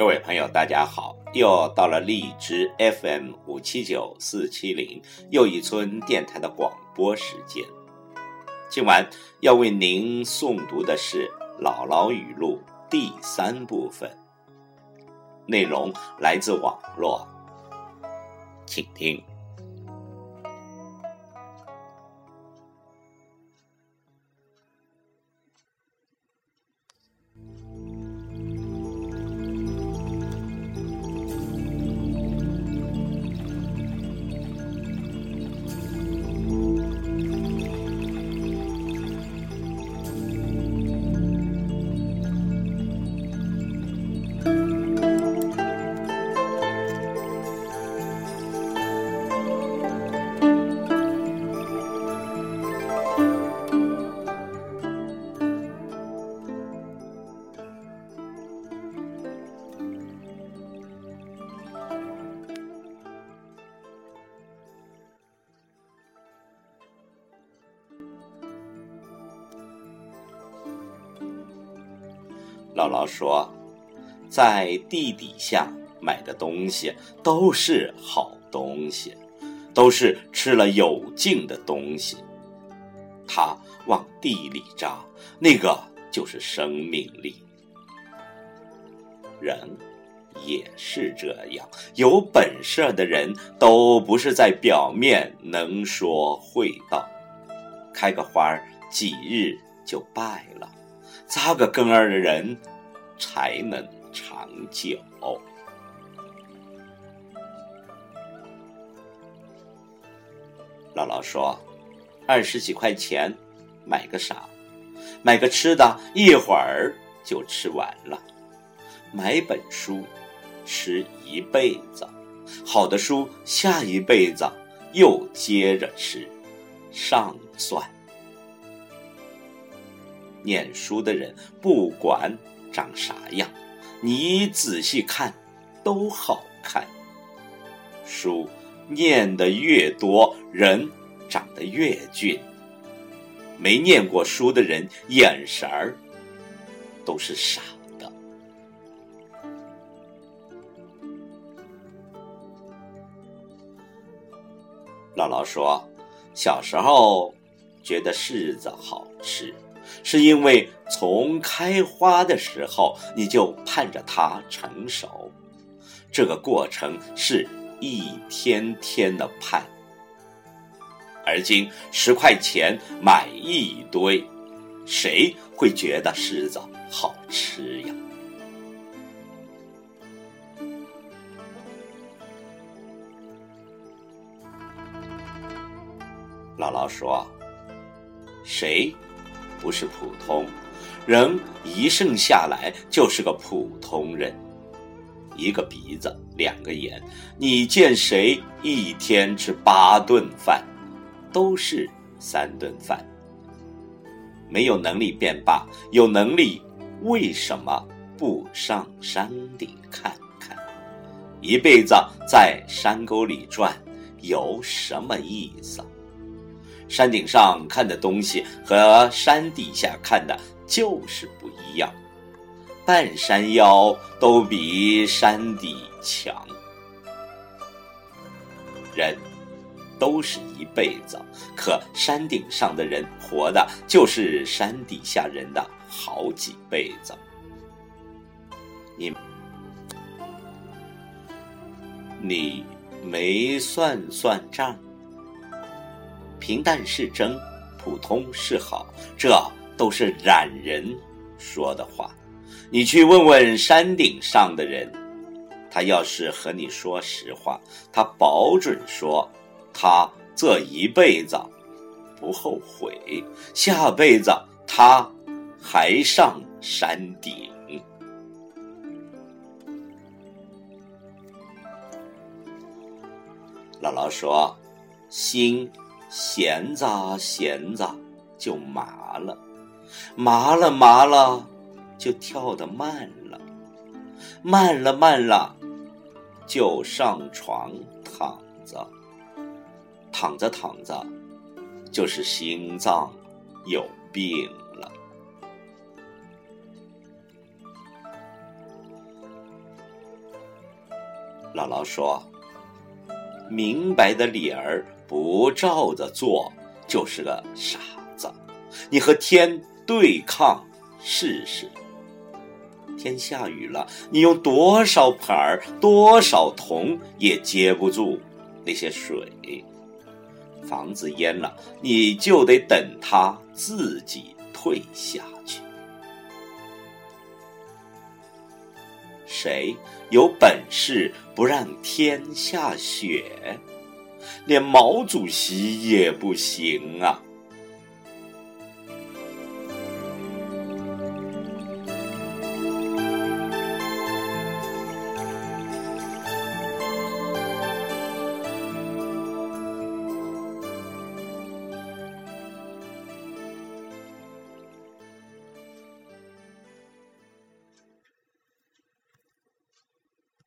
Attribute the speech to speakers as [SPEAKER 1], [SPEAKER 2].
[SPEAKER 1] 各位朋友，大家好！又到了荔枝 FM 五七九四七零又一村电台的广播时间。今晚要为您诵读的是《姥姥语录》第三部分，内容来自网络，请听。姥姥说，在地底下买的东西都是好东西，都是吃了有劲的东西。它往地里扎，那个就是生命力。人也是这样，有本事的人都不是在表面能说会道，开个花几日就败了。扎个根儿的人，才能长久。姥姥说：“二十几块钱买个啥？买个吃的，一会儿就吃完了。买本书，吃一辈子。好的书，下一辈子又接着吃，上算。”念书的人不管长啥样，你仔细看，都好看。书念得越多，人长得越俊。没念过书的人，眼神儿都是傻的。姥姥说，小时候觉得柿子好吃。是因为从开花的时候你就盼着它成熟，这个过程是一天天的盼。而今十块钱买一堆，谁会觉得柿子好吃呀？姥姥说：“谁？”不是普通人，一生下来就是个普通人。一个鼻子，两个眼，你见谁一天吃八顿饭，都是三顿饭。没有能力便罢，有能力为什么不上山顶看看？一辈子在山沟里转，有什么意思？山顶上看的东西和山底下看的就是不一样，半山腰都比山底强。人都是一辈子，可山顶上的人活的就是山底下人的好几辈子。你你没算算账？平淡是真，普通是好，这都是懒人说的话。你去问问山顶上的人，他要是和你说实话，他保准说，他这一辈子不后悔，下辈子他还上山顶。姥姥说，心。闲着闲着就麻了，麻了麻了就跳得慢了，慢了慢了就上床躺着，躺着躺着就是心脏有病了。姥姥说：“明白的理儿不照着做，就是个傻子。你和天对抗试试。天下雨了，你用多少盆儿、多少桶也接不住那些水。房子淹了，你就得等它自己退下去。”谁有本事不让天下雪？连毛主席也不行啊！